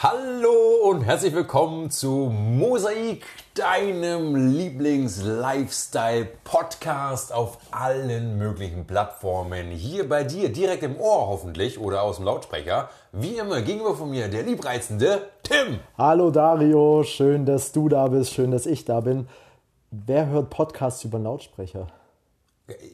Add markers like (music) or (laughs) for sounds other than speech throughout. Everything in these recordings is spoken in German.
Hallo und herzlich willkommen zu Mosaik, deinem Lieblings-Lifestyle-Podcast auf allen möglichen Plattformen. Hier bei dir, direkt im Ohr hoffentlich oder aus dem Lautsprecher. Wie immer gegenüber von mir der liebreizende Tim. Hallo Dario, schön, dass du da bist, schön, dass ich da bin. Wer hört Podcasts über einen Lautsprecher?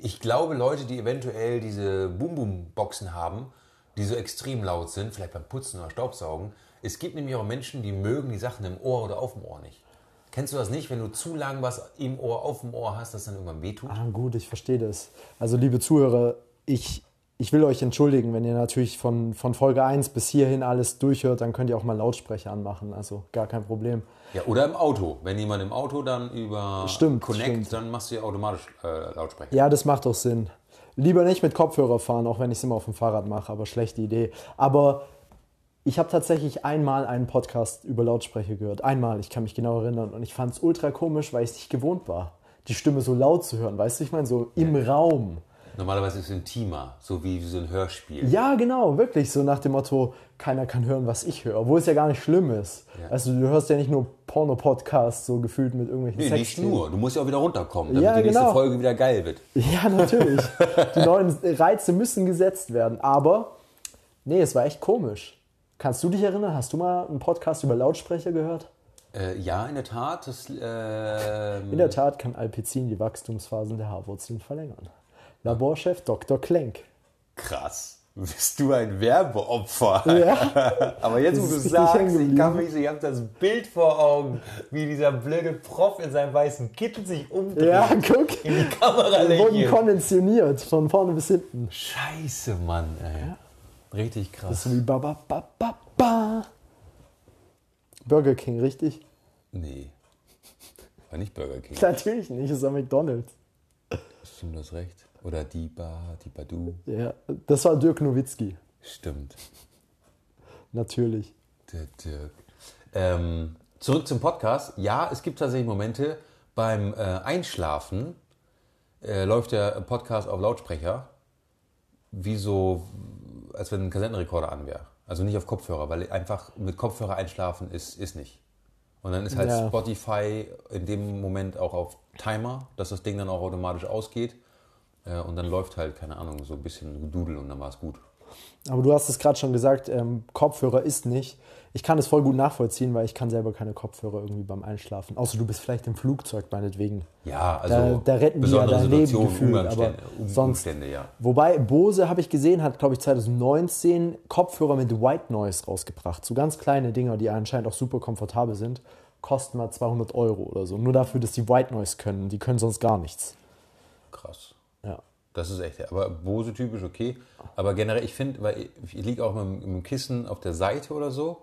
Ich glaube, Leute, die eventuell diese Boom-Boom-Boxen haben, die so extrem laut sind, vielleicht beim Putzen oder Staubsaugen, es gibt nämlich auch Menschen, die mögen die Sachen im Ohr oder auf dem Ohr nicht. Kennst du das nicht, wenn du zu lang was im Ohr, auf dem Ohr hast, dass dann irgendwann wehtut? Ah, gut, ich verstehe das. Also, liebe Zuhörer, ich, ich will euch entschuldigen, wenn ihr natürlich von, von Folge 1 bis hierhin alles durchhört, dann könnt ihr auch mal Lautsprecher anmachen. Also, gar kein Problem. Ja, oder im Auto. Wenn jemand im Auto dann über Stimmt, Connect, stimmt. dann machst du ja automatisch äh, Lautsprecher. Ja, das macht doch Sinn. Lieber nicht mit Kopfhörer fahren, auch wenn ich es immer auf dem Fahrrad mache, aber schlechte Idee. Aber ich habe tatsächlich einmal einen Podcast über Lautsprecher gehört. Einmal, ich kann mich genau erinnern. Und ich fand es ultra komisch, weil ich es nicht gewohnt war, die Stimme so laut zu hören. Weißt du, ich meine, so im Raum. Normalerweise ist es intimer, so wie so ein Hörspiel. Ja, genau, wirklich. So nach dem Motto, keiner kann hören, was ich höre. Obwohl es ja gar nicht schlimm ist. Ja. Also du hörst ja nicht nur Porno-Podcasts, so gefühlt mit irgendwelchen Nee, nicht Sexszenen. nur. Du musst ja auch wieder runterkommen, damit Ja, die nächste genau. Folge wieder geil wird. Ja, natürlich. (laughs) Die neuen Reize müssen gesetzt werden. Aber, nee, es war echt komisch. Kannst du dich erinnern? Hast du mal einen Podcast über Lautsprecher gehört? Äh, ja, in der Tat. Das, ähm, In der Tat kann Alpizin die Wachstumsphasen der Haarwurzeln verlängern. Laborchef Dr. Klenk. Krass. Bist du ein Werbeopfer? Ja. (laughs) Aber jetzt, wo du (laughs) sagst, ich kann mich so, ich habe das Bild vor Augen, wie dieser blöde Prof in seinem weißen Kittel sich umdreht, Ja, guck. in die Kamera Wir wurden konditioniert, von vorne bis hinten. Scheiße, Mann, ey. Richtig Das krass. ist so wie ba, ba, ba, ba, ba. Burger King, richtig? Nee. War nicht Burger King. (laughs) Natürlich nicht, das ist ein McDonalds. Stimmt, du hast recht. Oder Diba, Dibadu. Ja, das war Dirk Nowitzki, Stimmt. natürlich. Der Dirk. Ähm, zurück zum Podcast. Ja, es gibt tatsächlich Momente, beim äh, Einschlafen äh, läuft der Podcast auf Lautsprecher, wie so, als wenn ein Kassettenrekorder an wäre. Also nicht auf Kopfhörer, weil einfach mit Kopfhörer einschlafen ist, ist nicht. Und dann ist halt Ja. Spotify in dem Moment auch auf Timer, dass das Ding dann auch automatisch ausgeht. Äh, und dann läuft halt, keine Ahnung, so ein bisschen Dudel und dann war es gut. Aber du hast es gerade schon gesagt, ähm, Kopfhörer ist nicht. Ich kann es voll gut nachvollziehen, weil ich kann selber keine Kopfhörer irgendwie beim Einschlafen. Außer du bist vielleicht im Flugzeug meinetwegen. Ja, also Da, da retten die ja dein Leben gefühlt. Aber sonst, ja. Wobei Bose, habe ich gesehen, hat, glaube ich, 2019 Kopfhörer mit White Noise rausgebracht. So ganz kleine Dinger, die anscheinend auch super komfortabel sind. Kosten mal 200 Euro oder so. Nur dafür, dass die White Noise können. Die können sonst gar nichts. Krass. Das ist echt, aber Bose typisch okay. Aber generell, ich finde, weil ich, ich liege auch mit, dem- mit dem Kissen auf der Seite oder so,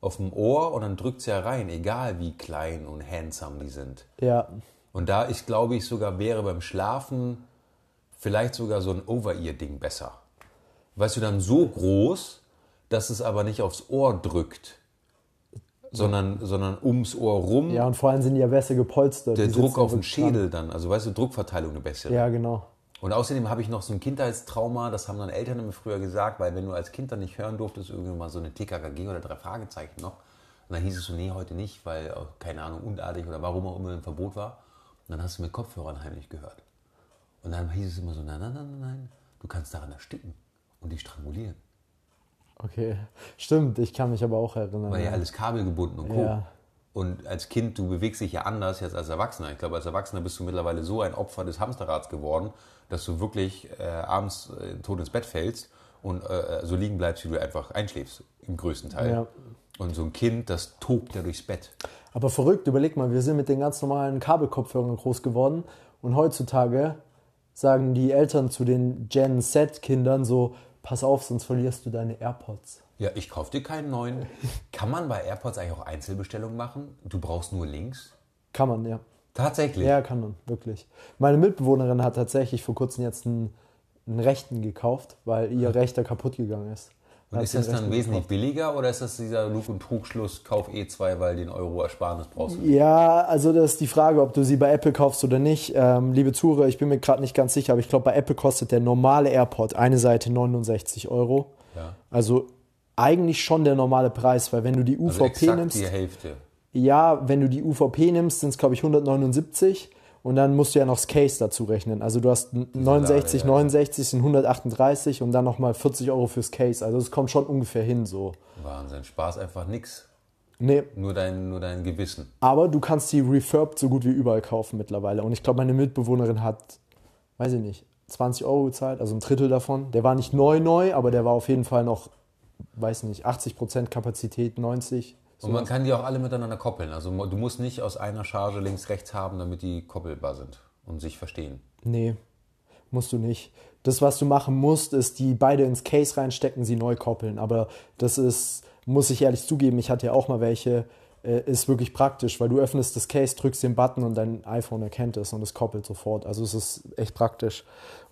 auf dem Ohr und dann drückt es ja rein, egal wie klein und handsome die sind. Ja, Und da ich glaube ich sogar wäre beim Schlafen vielleicht sogar so ein Over-Ear-Ding besser. Weißt du, dann so groß, dass es aber nicht aufs Ohr drückt, sondern, sondern ums Ohr rum. ja, und vor allem sind die ja besser gepolstert. der Druck auf den wirklich dran. Schädel dann, also weißt du, Druckverteilung eine bessere. Ja, genau. Und außerdem habe ich noch so ein Kindheitstrauma, das haben dann Eltern mir früher gesagt, weil wenn du als Kind dann nicht hören durftest, irgendwann mal so eine TKKG oder drei Fragezeichen noch, und dann hieß es so, nee, heute nicht, weil, äh, keine Ahnung, unartig oder warum auch immer ein Verbot war. Und dann hast du mit Kopfhörern heimlich gehört. Und dann hieß es immer so, nein, nein, nein, nein, nein, du kannst daran ersticken und dich strangulieren. Okay. Stimmt, ich kann mich aber auch erinnern. Weil ja alles kabelgebunden und Co. Ja. Und als Kind, du bewegst dich ja anders jetzt als Erwachsener. Ich glaube, als Erwachsener bist du mittlerweile so ein Opfer des Hamsterrads geworden, dass du wirklich äh, abends äh, tot ins Bett fällst und äh, so liegen bleibst, wie du einfach einschläfst, im größten Teil. Ja. Und so ein Kind, das tobt ja durchs Bett. Aber verrückt, überleg mal, wir sind mit den ganz normalen Kabelkopfhörern groß geworden und heutzutage sagen die Eltern zu den Gen Z-Kindern so, pass auf, sonst verlierst du deine AirPods. Ja, ich kauf dir keinen neuen. Kann man bei AirPods eigentlich auch Einzelbestellungen machen? Du brauchst nur Links? Kann man, ja. Tatsächlich. Ja, kann man, wirklich. Meine Mitbewohnerin hat tatsächlich vor kurzem jetzt einen, einen Rechten gekauft, weil ihr Rechter kaputt gegangen ist. Und ist das dann wesentlich gekauft. billiger oder ist das dieser Lug- und Trugschluss, kauf E2, weil den Euro Ersparnis brauchst du? Ja, also das ist die Frage, ob du sie bei Apple kaufst oder nicht. Ähm, liebe Zuhörer, ich bin mir gerade nicht ganz sicher, aber ich glaube, bei Apple kostet der normale AirPod eine Seite 69 Euro. Ja. Also eigentlich schon der normale Preis, weil wenn du die Also UVP exakt nimmst, die Hälfte. Ja, wenn du die UVP nimmst, sind es glaube ich 179 und dann musst du ja noch das Case dazu rechnen. Also du hast n- 69, Lade, ja. 69 sind 138 und dann nochmal 40 Euro fürs Case. Also es kommt schon ungefähr hin so. Wahnsinn. Spaß einfach nix. Nee, Nur dein, nur dein Gewissen. aber du kannst die refurbed so gut wie überall kaufen mittlerweile. Und ich glaube, meine Mitbewohnerin hat, weiß ich nicht, 20 Euro gezahlt, also ein Drittel davon. Der war nicht neu neu, aber der war auf jeden Fall noch, weiß nicht, 80% Kapazität, 90. Und man kann die auch alle miteinander koppeln. Also du musst nicht aus einer Charge links, rechts haben, damit die koppelbar sind und sich verstehen. Nee, musst du nicht. Das, was du machen musst, ist die beide ins Case reinstecken, sie neu koppeln. Aber das ist, muss ich ehrlich zugeben, ich hatte ja auch mal welche, äh, ist wirklich praktisch, weil du öffnest das Case, drückst den Button und dein iPhone erkennt es und es koppelt sofort. Also es ist echt praktisch.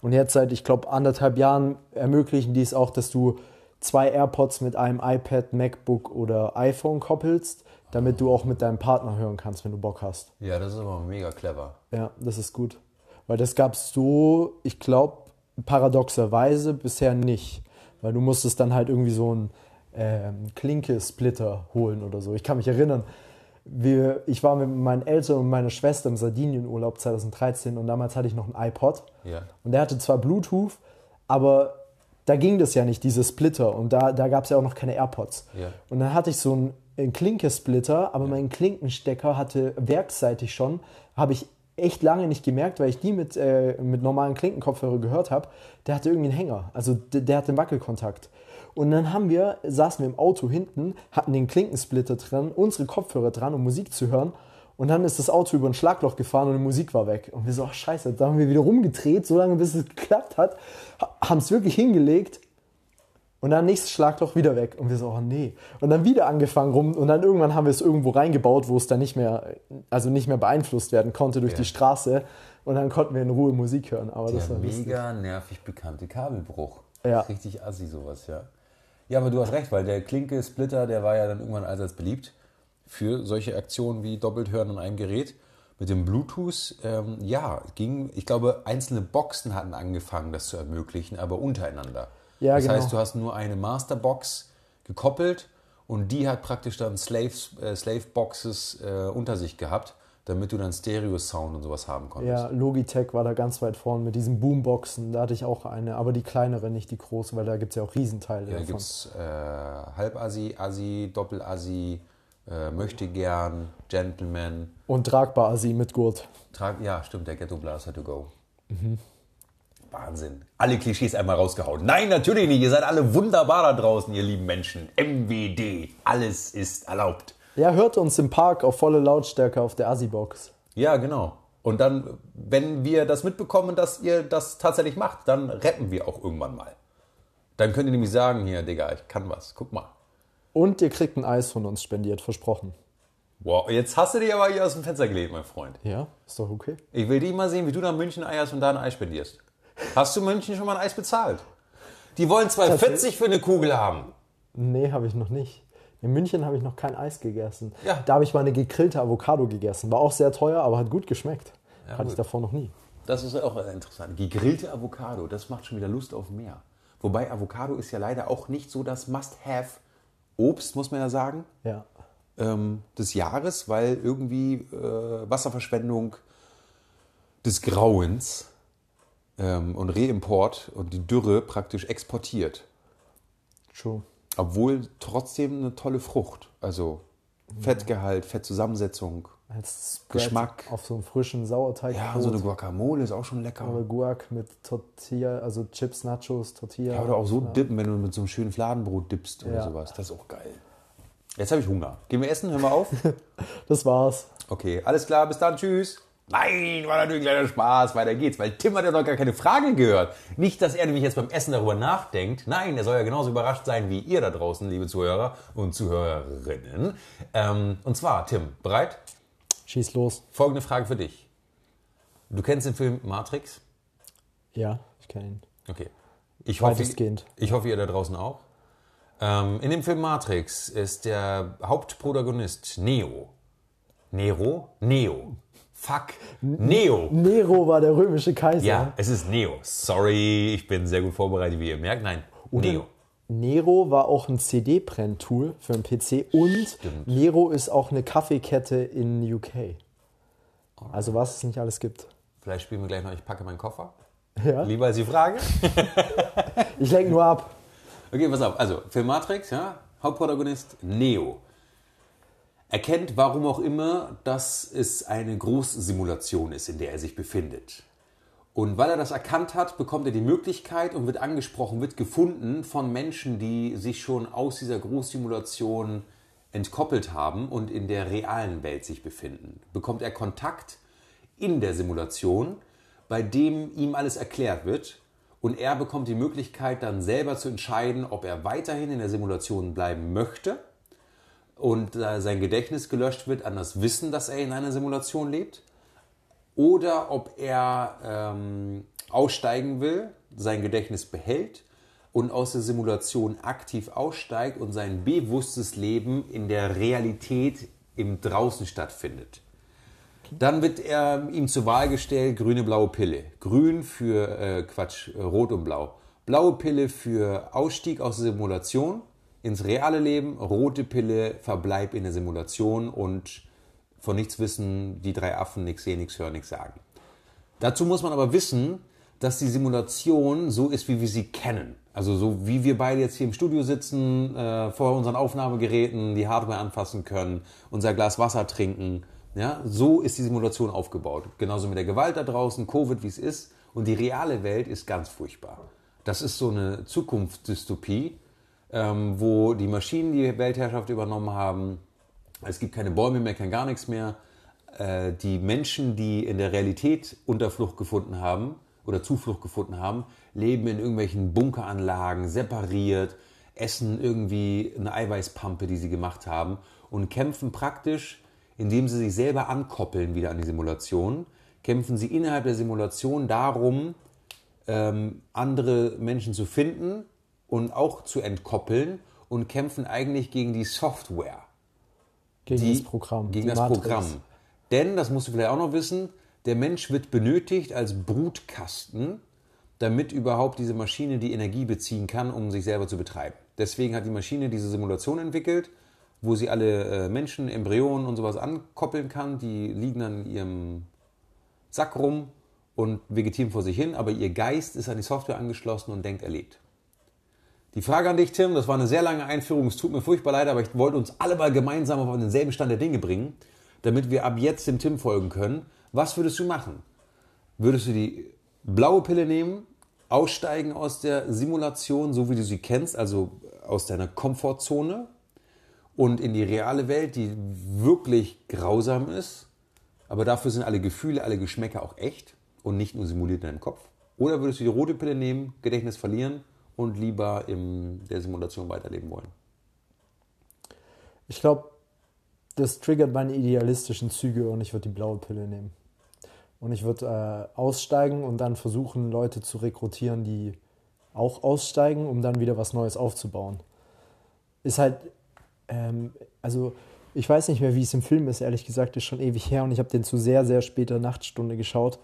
Und jetzt seit, ich glaube, anderthalb Jahren ermöglichen die es auch, dass du zwei AirPods mit einem iPad, MacBook oder iPhone koppelst, damit du auch mit deinem Partner hören kannst, wenn du Bock hast. Ja, das ist aber mega clever. Ja, das ist gut. Weil das gab es so, ich glaube, paradoxerweise bisher nicht. Weil du musstest dann halt irgendwie so einen ähm, Klinke-Splitter holen oder so. Ich kann mich erinnern, wir, ich war mit meinen Eltern und meiner Schwester im Sardinienurlaub 2013 und damals hatte ich noch einen iPod. Ja. Und der hatte zwar Bluetooth, aber da ging das ja nicht, diese Splitter. Und da, da gab es ja auch noch keine AirPods. Ja. Und dann hatte ich so einen, einen Klinkesplitter, aber mein Klinkenstecker hatte werksseitig schon, habe ich echt lange nicht gemerkt, weil ich die mit, äh, mit normalen Klinkenkopfhörer gehört habe. Der hatte irgendwie einen Hänger. Also der, der hatte einen Wackelkontakt. Und dann haben wir, saßen wir im Auto hinten, hatten den Klinkensplitter dran, unsere Kopfhörer dran, um Musik zu hören. Und dann ist das Auto über ein Schlagloch gefahren und die Musik war weg. Und wir so, ach scheiße, da haben wir wieder rumgedreht, so lange bis es geklappt hat, haben es wirklich hingelegt und dann nächstes Schlagloch wieder weg. Und wir so, oh nee. Und dann wieder angefangen rum. Und dann irgendwann haben wir es irgendwo reingebaut, wo es dann nicht mehr, also nicht mehr beeinflusst werden konnte durch Ja. die Straße. Und dann konnten wir in Ruhe Musik hören. Aber das Der war lustig. mega nervig bekannte Kabelbruch. Ja. Richtig assi sowas, ja. Ja, aber du hast recht, weil der Klinke-Splitter, der war ja dann irgendwann allseits beliebt für solche Aktionen wie doppelt hören an einem Gerät. Mit dem Bluetooth, ähm, ja, ging, ich glaube, einzelne Boxen hatten angefangen, das zu ermöglichen, aber untereinander. Ja, das genau. heißt, du hast nur eine Masterbox gekoppelt und die hat praktisch dann Slaves, äh, Slave-Boxes äh, unter sich gehabt, damit du dann Stereo-Sound und sowas haben konntest. Ja, Logitech war da ganz weit vorne mit diesen Boomboxen. Da hatte ich auch eine, aber die kleinere, nicht die große, weil da gibt es ja auch Riesenteile Ja, da gibt es äh, Halbassi, Assi, Doppelassi, äh, möchte gern, Gentleman. Und tragbar Assi mit Gurt. Trag, ja, stimmt, der Ghetto Blaster to go. Mhm. Wahnsinn. Alle Klischees einmal rausgehauen. Nein, natürlich nicht. Ihr seid alle wunderbar da draußen, ihr lieben Menschen. MWD. Alles ist erlaubt. Ja, hört uns im Park auf volle Lautstärke auf der Assi-Box. Ja, genau. Und dann, wenn wir das mitbekommen, dass ihr das tatsächlich macht, dann rappen wir auch irgendwann mal. Dann könnt ihr nämlich sagen, hier, Digga, ich kann was. Guck mal. Und ihr kriegt ein Eis von uns spendiert, versprochen. Wow, jetzt hast du dich aber hier aus dem Fenster gelegt, mein Freund. Ja, ist doch okay. Ich will dich mal sehen, wie du nach München eierst und da ein Eis spendierst. Hast du München schon mal ein Eis bezahlt? Die wollen 2,40 für eine Kugel haben. Nee, habe ich noch nicht. In München habe ich noch kein Eis gegessen. Ja. Da habe ich mal eine gegrillte Avocado gegessen. War auch sehr teuer, aber hat gut geschmeckt. Hatte ich davor noch nie. Das ist auch interessant. Gegrillte Avocado, das macht schon wieder Lust auf mehr. Wobei Avocado ist ja leider auch nicht so das Must-Have-Obst, muss man ja sagen, Ja. ähm, des Jahres, weil irgendwie äh, Wasserverschwendung des Grauens ähm, und Reimport und die Dürre praktisch exportiert. True. Obwohl trotzdem eine tolle Frucht. Also Fettgehalt, Fettzusammensetzung. Als Spread Geschmack. Auf so einem frischen Sauerteig. Ja, so eine Guacamole ist auch schon lecker. Oder Guac mit Tortilla, also Chips, Nachos, Tortilla. Ja, oder auch so dippen, wenn du mit so einem schönen Fladenbrot dippst oder Ja. sowas. Das ist auch geil. Jetzt habe ich Hunger. Gehen wir essen? Hören wir auf? (laughs) Das war's. Okay, alles klar, bis dann, tschüss. Nein, war natürlich ein kleiner Spaß, weiter geht's, weil Tim hat ja noch gar keine Frage gehört. Nicht, dass er nämlich jetzt beim Essen darüber nachdenkt. Nein, er soll ja genauso überrascht sein wie ihr da draußen, liebe Zuhörer und Zuhörerinnen. Ähm, und zwar, Tim, bereit? Schieß los. Folgende Frage für dich. Du kennst den Film Matrix? Ja, ich kenne ihn. Okay. Ich hoffe, ich hoffe, ihr da draußen auch. Ähm, in dem Film Matrix ist der Hauptprotagonist Neo. Nero? Neo. Fuck. Neo. Nero war der römische Kaiser. Ja, es ist Neo. Sorry, ich bin sehr gut vorbereitet, wie ihr merkt. Nein, Neo. Nero war auch ein CD-Brenn-Tool für einen PC und Stimmt. Nero ist auch eine Kaffeekette in UK. Also was es nicht alles gibt. Vielleicht spielen wir gleich noch, ich packe meinen Koffer. Ja. Lieber als die Frage. (laughs) Ich lenke nur ab. Okay, pass auf. Also, Film Matrix, ja, Hauptprotagonist Neo. Erkennt, warum auch immer, dass es eine Großsimulation ist, in der er sich befindet. Und weil er das erkannt hat, bekommt er die Möglichkeit und wird angesprochen, wird gefunden von Menschen, die sich schon aus dieser Großsimulation entkoppelt haben und in der realen Welt sich befinden. Bekommt er Kontakt in der Simulation, bei dem ihm alles erklärt wird und er bekommt die Möglichkeit dann selber zu entscheiden, ob er weiterhin in der Simulation bleiben möchte und äh, sein Gedächtnis gelöscht wird an das Wissen, dass er in einer Simulation lebt oder ob er ähm, aussteigen will, sein Gedächtnis behält und aus der Simulation aktiv aussteigt und sein bewusstes Leben in der Realität im Draußen stattfindet. Dann wird er ihm zur Wahl gestellt, grüne, blaue Pille. Grün für, äh, Quatsch, äh, rot und blau. Blaue Pille für Ausstieg aus der Simulation ins reale Leben, rote Pille Verbleib in der Simulation und von nichts wissen, die drei Affen, nichts sehen, nichts hören, nichts sagen. Dazu muss man aber wissen, dass die Simulation so ist, wie wir sie kennen. Also so wie wir beide jetzt hier im Studio sitzen, äh, vor unseren Aufnahmegeräten, die Hardware anfassen können, unser Glas Wasser trinken. Ja, so ist die Simulation aufgebaut. Genauso mit der Gewalt da draußen, Covid, wie es ist. Und die reale Welt ist ganz furchtbar. Das ist so eine Zukunftsdystopie, ähm, wo die Maschinen die Weltherrschaft übernommen haben. Es gibt keine Bäume mehr, kein gar nichts mehr. Äh, die Menschen, die in der Realität Unterflucht gefunden haben oder Zuflucht gefunden haben, leben in irgendwelchen Bunkeranlagen, separiert, essen irgendwie eine Eiweißpampe, die sie gemacht haben und kämpfen praktisch, indem sie sich selber ankoppeln wieder an die Simulation, kämpfen sie innerhalb der Simulation darum, ähm, andere Menschen zu finden und auch zu entkoppeln und kämpfen eigentlich gegen die Software Gegen die, das Programm. Gegen das Matrix. Programm. Denn, das musst du vielleicht auch noch wissen, der Mensch wird benötigt als Brutkasten, damit überhaupt diese Maschine die Energie beziehen kann, um sich selber zu betreiben. Deswegen hat die Maschine diese Simulation entwickelt, wo sie alle äh, Menschen, Embryonen und sowas ankoppeln kann. Die liegen dann in ihrem Sack rum und vegetieren vor sich hin, aber ihr Geist ist an die Software angeschlossen und denkt, er lebt. Die Frage an dich, Tim, das war eine sehr lange Einführung, es tut mir furchtbar leid, aber ich wollte uns alle mal gemeinsam auf denselben Stand der Dinge bringen, damit wir ab jetzt dem Tim folgen können. Was würdest du machen? Würdest du die blaue Pille nehmen, aussteigen aus der Simulation, so wie du sie kennst, also aus deiner Komfortzone und in die reale Welt, die wirklich grausam ist, aber dafür sind alle Gefühle, alle Geschmäcker auch echt und nicht nur simuliert in deinem Kopf? Oder würdest du die rote Pille nehmen, Gedächtnis verlieren und lieber in der Simulation weiterleben wollen? Ich glaube, das triggert meine idealistischen Züge und ich würde die blaue Pille nehmen. Und ich würde äh, aussteigen und dann versuchen, Leute zu rekrutieren, die auch aussteigen, um dann wieder was Neues aufzubauen. Ist halt, ähm, also ich weiß nicht mehr, wie es im Film ist, ehrlich gesagt, ist schon ewig her und ich habe den zu sehr, sehr später Nachtstunde geschaut.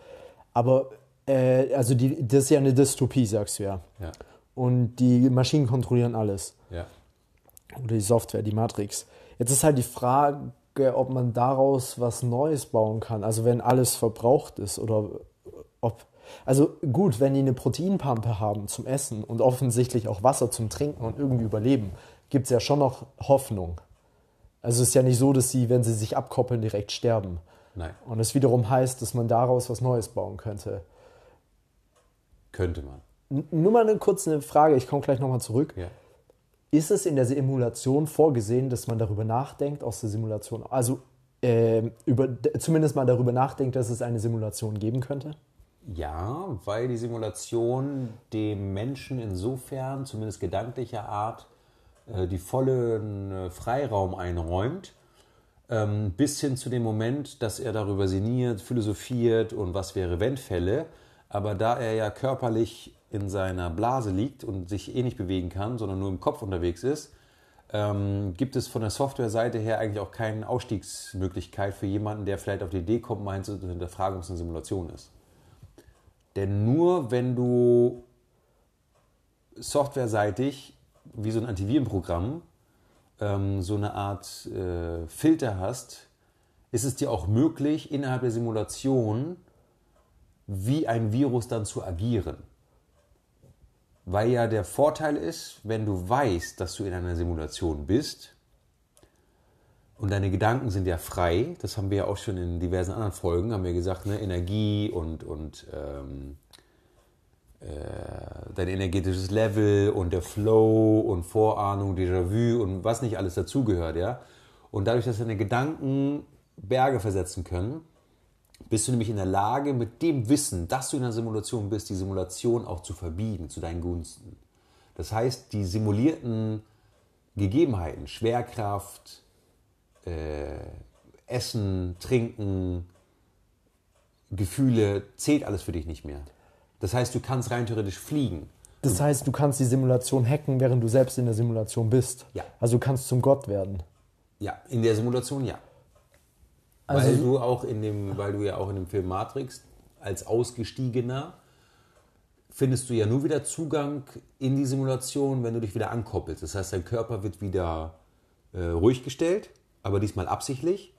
Aber, äh, also die, das ist ja eine Dystopie, sagst du ja. Ja, Und die Maschinen kontrollieren alles ja. oder die Software, die Matrix. Jetzt ist halt die Frage, ob man daraus was Neues bauen kann. Also wenn alles verbraucht ist oder ob. Also gut, wenn die eine Proteinpampe haben zum Essen und offensichtlich auch Wasser zum Trinken und irgendwie überleben, gibt es ja schon noch Hoffnung. Also es ist ja nicht so, dass sie, wenn sie sich abkoppeln, direkt sterben. Nein, Und es wiederum heißt, dass man daraus was Neues bauen könnte. könnte man. Nur mal eine kurze Frage, ich komme gleich nochmal zurück. Ja. Ist es in der Simulation vorgesehen, dass man darüber nachdenkt, aus der Simulation, also ähm, über, zumindest mal darüber nachdenkt, dass es eine Simulation geben könnte? Ja, weil die Simulation dem Menschen insofern, zumindest gedanklicher Art, äh, die vollen äh, Freiraum einräumt, ähm, bis hin zu dem Moment, dass er darüber sinniert, philosophiert und was wäre wenn-Fälle. Aber da er ja körperlich in seiner Blase liegt und sich eh nicht bewegen kann, sondern nur im Kopf unterwegs ist, ähm, gibt es von der Softwareseite her eigentlich auch keine Ausstiegsmöglichkeit für jemanden, der vielleicht auf die Idee kommt, mal zu hinterfragen, ob es eine Simulation ist. Denn nur wenn du softwareseitig wie so ein Antivirenprogramm, ähm, so eine Art äh, Filter hast, ist es dir auch möglich, innerhalb der Simulation wie ein Virus dann zu agieren. Weil ja der Vorteil ist, wenn du weißt, dass du in einer Simulation bist und deine Gedanken sind ja frei, das haben wir ja auch schon in diversen anderen Folgen, haben wir gesagt, ne, Energie und, und ähm, äh, dein energetisches Level und der Flow und Vorahnung, Déjà-vu und was nicht alles dazugehört, ja. Und dadurch, dass deine Gedanken Berge versetzen können, bist du nämlich in der Lage, mit dem Wissen, dass du in einer Simulation bist, die Simulation auch zu verbiegen zu deinen Gunsten. Das heißt, die simulierten Gegebenheiten, Schwerkraft, äh, Essen, Trinken, Gefühle, zählt alles für dich nicht mehr. Das heißt, du kannst rein theoretisch fliegen. Das heißt, du kannst die Simulation hacken, während du selbst in der Simulation bist. Ja. Also du kannst zum Gott werden. Ja, in der Simulation ja. Also- weil du auch in dem, weil du ja auch in dem Film Matrix als Ausgestiegener findest du ja nur wieder Zugang in die Simulation, wenn du dich wieder ankoppelst. Das heißt, dein Körper wird wieder äh, ruhig gestellt, aber diesmal absichtlich.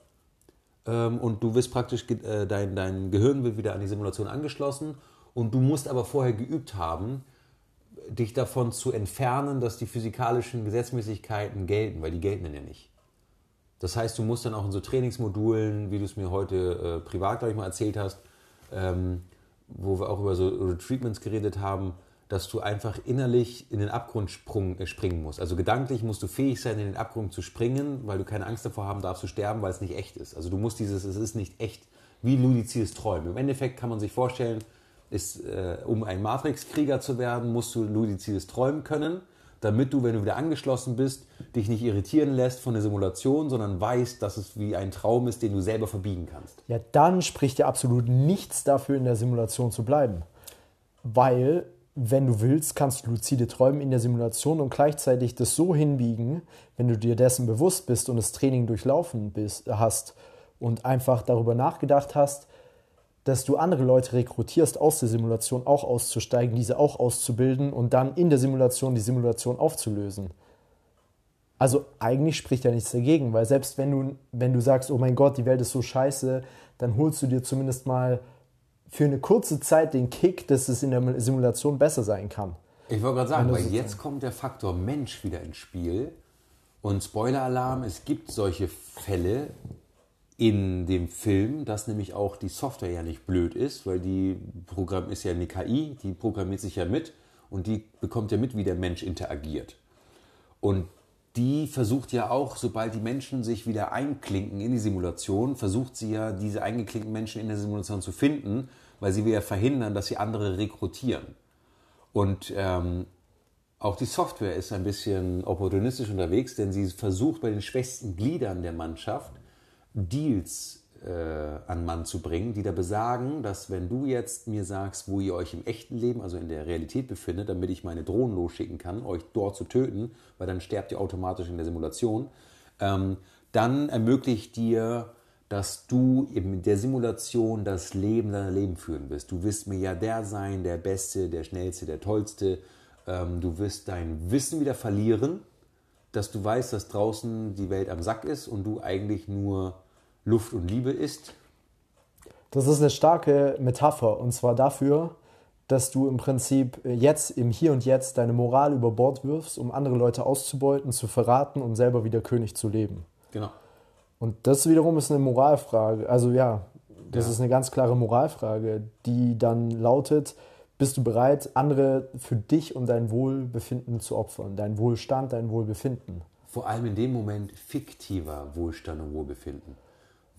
Ähm, und du wirst praktisch, äh, dein, dein Gehirn wird wieder an die Simulation angeschlossen. Und du musst aber vorher geübt haben, dich davon zu entfernen, dass die physikalischen Gesetzmäßigkeiten gelten, weil die gelten dann ja nicht. Das heißt, du musst dann auch in so Trainingsmodulen, wie du es mir heute äh, privat, glaube ich, mal erzählt hast, ähm, wo wir auch über so Retreatments geredet haben, dass du einfach innerlich in den Abgrund sprung, äh, springen musst. Also gedanklich musst du fähig sein, in den Abgrund zu springen, weil du keine Angst davor haben darfst zu sterben, weil es nicht echt ist. Also du musst dieses, es ist nicht echt, wie ludizides Träumen. Im Endeffekt kann man sich vorstellen, ist, äh, um ein Matrix-Krieger zu werden, musst du ludizides Träumen können, damit du, wenn du wieder angeschlossen bist, dich nicht irritieren lässt von der Simulation, sondern weißt, dass es wie ein Traum ist, den du selber verbiegen kannst. Ja, dann spricht ja absolut nichts dafür, in der Simulation zu bleiben. Weil, wenn du willst, kannst du luzide träumen in der Simulation und gleichzeitig das so hinbiegen, wenn du dir dessen bewusst bist und das Training durchlaufen bist, hast und einfach darüber nachgedacht hast, dass du andere Leute rekrutierst, aus der Simulation auch auszusteigen, diese auch auszubilden und dann in der Simulation die Simulation aufzulösen. Also eigentlich spricht ja nichts dagegen, weil selbst wenn du, wenn du sagst, oh mein Gott, die Welt ist so scheiße, dann holst du dir zumindest mal für eine kurze Zeit den Kick, dass es in der Simulation besser sein kann. Ich wollte gerade sagen, weil jetzt kommt der Faktor Mensch wieder ins Spiel. Und Spoiler-Alarm, es gibt solche Fälle in dem Film, dass nämlich auch die Software ja nicht blöd ist, weil die Programm ist ja eine KI, die programmiert sich ja mit und die bekommt ja mit, wie der Mensch interagiert. Und die versucht ja auch, sobald die Menschen sich wieder einklinken in die Simulation, versucht sie ja, diese eingeklinkten Menschen in der Simulation zu finden, weil sie will ja verhindern, dass sie andere rekrutieren. Und ähm, auch die Software ist ein bisschen opportunistisch unterwegs, denn sie versucht bei den schwächsten Gliedern der Mannschaft Deals äh, an Mann zu bringen, die da besagen, dass wenn du jetzt mir sagst, wo ihr euch im echten Leben, also in der Realität befindet, damit ich meine Drohnen losschicken kann, euch dort zu töten, weil dann sterbt ihr automatisch in der Simulation, ähm, dann ermöglicht dir, dass du eben in der Simulation das Leben deiner Leben führen wirst. Du wirst mir ja der sein, der Beste, der Schnellste, der Tollste. Ähm, du wirst dein Wissen wieder verlieren, dass du weißt, dass draußen die Welt am Sack ist und du eigentlich nur Luft und Liebe isst. Das ist eine starke Metapher und zwar dafür, dass du im Prinzip jetzt im Hier und Jetzt deine Moral über Bord wirfst, um andere Leute auszubeuten, zu verraten, um selber wieder König zu leben. Genau. Und das wiederum ist eine Moralfrage. Also ja, das Ja. ist eine ganz klare Moralfrage, die dann lautet, bist du bereit, andere für dich und dein Wohlbefinden zu opfern? Dein Wohlstand, dein Wohlbefinden. Vor allem in dem Moment fiktiver Wohlstand und Wohlbefinden.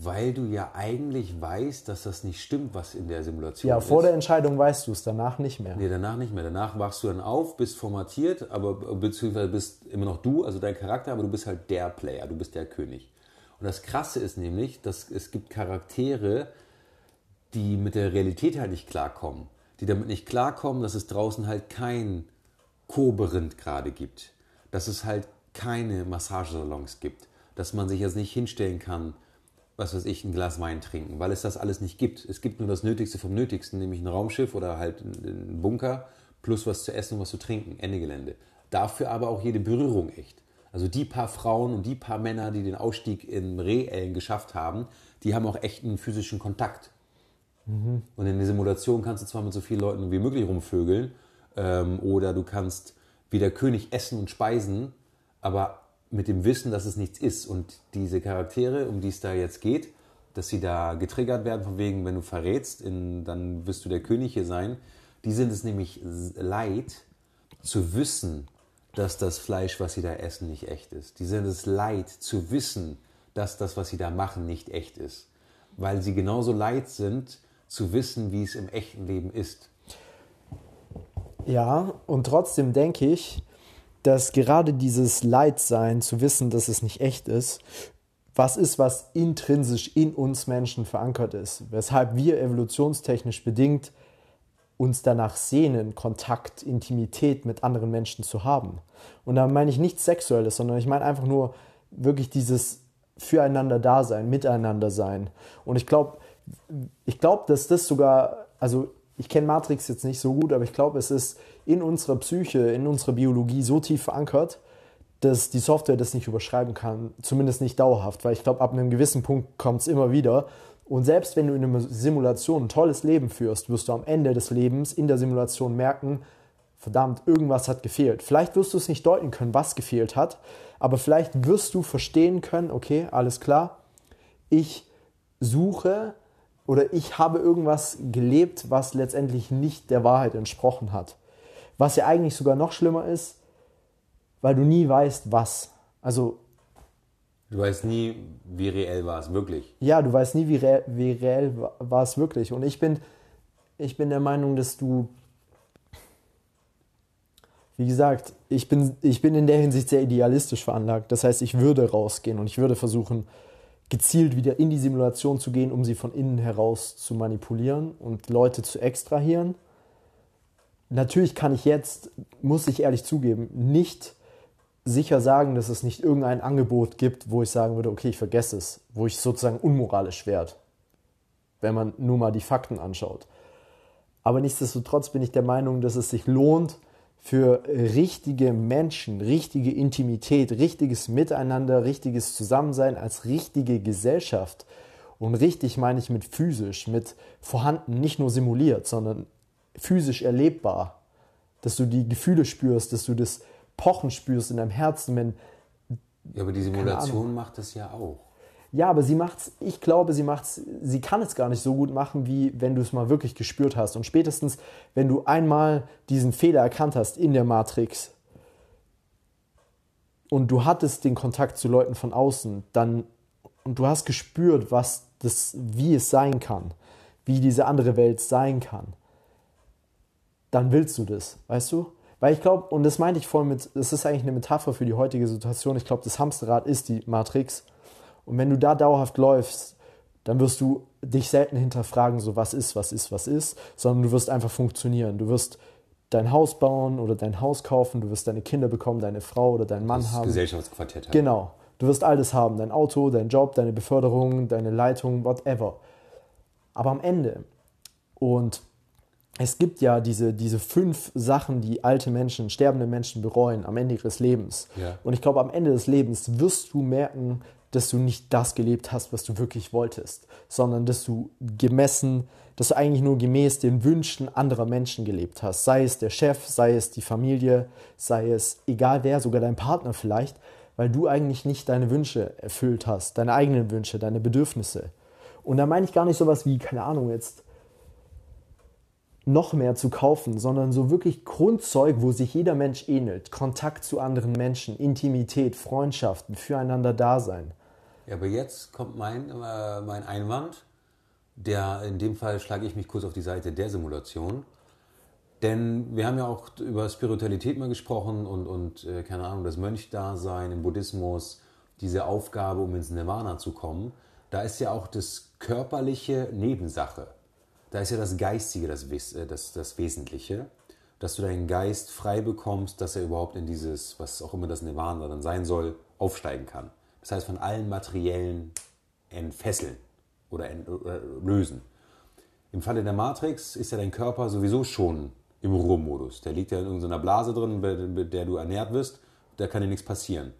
Weil du ja eigentlich weißt, dass das nicht stimmt, was in der Simulation Ja, ist. vor der Entscheidung weißt du es, danach nicht mehr. Nee, danach nicht mehr. Danach wachst du dann auf, bist formatiert, aber beziehungsweise bist immer noch du, also dein Charakter, aber du bist halt der Player, du bist der König. Und das Krasse ist nämlich, dass es gibt Charaktere, die mit der Realität halt nicht klarkommen. Die damit nicht klarkommen, dass es draußen halt kein Koberind gerade gibt. Dass es halt keine Massagesalons gibt. Dass man sich jetzt nicht hinstellen kann, was weiß ich, ein Glas Wein trinken, weil es das alles nicht gibt. Es gibt nur das Nötigste vom Nötigsten, nämlich ein Raumschiff oder halt einen Bunker plus was zu essen und was zu trinken, Ende Gelände. dafür aber auch jede Berührung echt. Also die paar Frauen und die paar Männer, die den Ausstieg im Reellen geschafft haben, die haben auch echt einen physischen Kontakt. Mhm. Und in der Simulation kannst du zwar mit so vielen Leuten wie möglich rumvögeln ähm, oder du kannst wie der König essen und speisen, aber mit dem Wissen, dass es nichts ist. Und diese Charaktere, um die es da jetzt geht, dass sie da getriggert werden, von wegen, wenn du verrätst, in, dann wirst du der König hier sein. Die sind es nämlich leid, zu wissen, dass das Fleisch, was sie da essen, nicht echt ist. Die sind es leid, zu wissen, dass das, was sie da machen, nicht echt ist. Weil sie genauso leid sind, zu wissen, wie es im echten Leben ist. Ja, und trotzdem denke ich, dass gerade dieses Leidsein, zu wissen, dass es nicht echt ist, was ist, was intrinsisch in uns Menschen verankert ist, weshalb wir evolutionstechnisch bedingt uns danach sehnen, Kontakt, Intimität mit anderen Menschen zu haben. Und da meine ich nichts Sexuelles, sondern ich meine einfach nur wirklich dieses füreinander Dasein, miteinander sein. Und ich glaube, ich glaube, dass das sogar, also ich kenne Matrix jetzt nicht so gut, aber ich glaube, es ist in unserer Psyche, in unserer Biologie so tief verankert, dass die Software das nicht überschreiben kann, zumindest nicht dauerhaft, weil ich glaube, ab einem gewissen Punkt kommt es immer wieder. Und selbst wenn du in einer Simulation ein tolles Leben führst, wirst du am Ende des Lebens in der Simulation merken, verdammt, irgendwas hat gefehlt. Vielleicht wirst du es nicht deuten können, was gefehlt hat, aber vielleicht wirst du verstehen können, okay, alles klar, ich suche oder ich habe irgendwas gelebt, was letztendlich nicht der Wahrheit entsprochen hat. Was ja eigentlich sogar noch schlimmer ist, weil du nie weißt, was. Also. Du weißt nie, wie reell war es wirklich. Ja, du weißt nie, wie, re wie reell war es wirklich. Und ich bin, ich bin der Meinung, dass du. Wie gesagt, ich bin, ich bin in der Hinsicht sehr idealistisch veranlagt. Das heißt, ich würde rausgehen und ich würde versuchen, gezielt wieder in die Simulation zu gehen, um sie von innen heraus zu manipulieren und Leute zu extrahieren. Natürlich kann ich jetzt, muss ich ehrlich zugeben, nicht sicher sagen, dass es nicht irgendein Angebot gibt, wo ich sagen würde, okay, ich vergesse es, wo ich sozusagen unmoralisch werde, wenn man nur mal die Fakten anschaut. Aber nichtsdestotrotz bin ich der Meinung, dass es sich lohnt, für richtige Menschen, richtige Intimität, richtiges Miteinander, richtiges Zusammensein als richtige Gesellschaft. Und richtig meine ich mit physisch, mit vorhanden, nicht nur simuliert, sondern physisch erlebbar. Dass du die Gefühle spürst, dass du das Pochen spürst in deinem Herzen, wenn. Ja, aber die Simulation macht das ja auch. Ja, aber sie macht's, ich glaube, sie macht's, sie kann es gar nicht so gut machen, wie wenn du es mal wirklich gespürt hast. Und spätestens, wenn du einmal diesen Fehler erkannt hast in der Matrix und du hattest den Kontakt zu Leuten von außen, dann und du hast gespürt, was das, wie es sein kann, wie diese andere Welt sein kann, dann willst du das, weißt du? Weil ich glaube, und das meinte ich vorhin mit, das ist eigentlich eine Metapher für die heutige Situation. Ich glaube, das Hamsterrad ist die Matrix. Und wenn du da dauerhaft läufst, dann wirst du dich selten hinterfragen, so was ist, was ist, was ist, sondern du wirst einfach funktionieren. Du wirst dein Haus bauen oder dein Haus kaufen, du wirst deine Kinder bekommen, deine Frau oder deinen Mann das haben. Gesellschaftsquartett haben. Genau. Du wirst alles haben, dein Auto, dein Job, deine Beförderung, deine Leitung, whatever. Aber am Ende, und es gibt ja diese, diese fünf Sachen, die alte Menschen, sterbende Menschen bereuen am Ende ihres Lebens. Ja. Und ich glaube, am Ende des Lebens wirst du merken, dass du nicht das gelebt hast, was du wirklich wolltest, sondern dass du gemessen, dass du eigentlich nur gemäß den Wünschen anderer Menschen gelebt hast. Sei es der Chef, sei es die Familie, sei es egal wer, sogar dein Partner vielleicht, weil du eigentlich nicht deine Wünsche erfüllt hast, deine eigenen Wünsche, deine Bedürfnisse. Und da meine ich gar nicht sowas wie, keine Ahnung, jetzt noch mehr zu kaufen, sondern so wirklich Grundzeug, wo sich jeder Mensch ähnelt. Kontakt zu anderen Menschen, Intimität, Freundschaften, füreinander Dasein. Ja, aber jetzt kommt mein, äh, mein Einwand, der in dem Fall schlage ich mich kurz auf die Seite der Simulation. Denn wir haben ja auch über Spiritualität mal gesprochen und, und äh, keine Ahnung, das Mönchdasein im Buddhismus, diese Aufgabe, um ins Nirvana zu kommen. Da ist ja auch das Körperliche Nebensache. Da ist ja das Geistige das, äh, das, das Wesentliche, dass du deinen Geist frei bekommst, dass er überhaupt in dieses, was auch immer das Nirvana dann sein soll, aufsteigen kann. Das heißt, von allen materiellen entfesseln oder, ent, lösen. Im Falle der Matrix ist ja dein Körper sowieso schon im Ruhemodus. Der liegt ja in irgendeiner Blase drin, mit der du ernährt wirst. Da kann dir nichts passieren.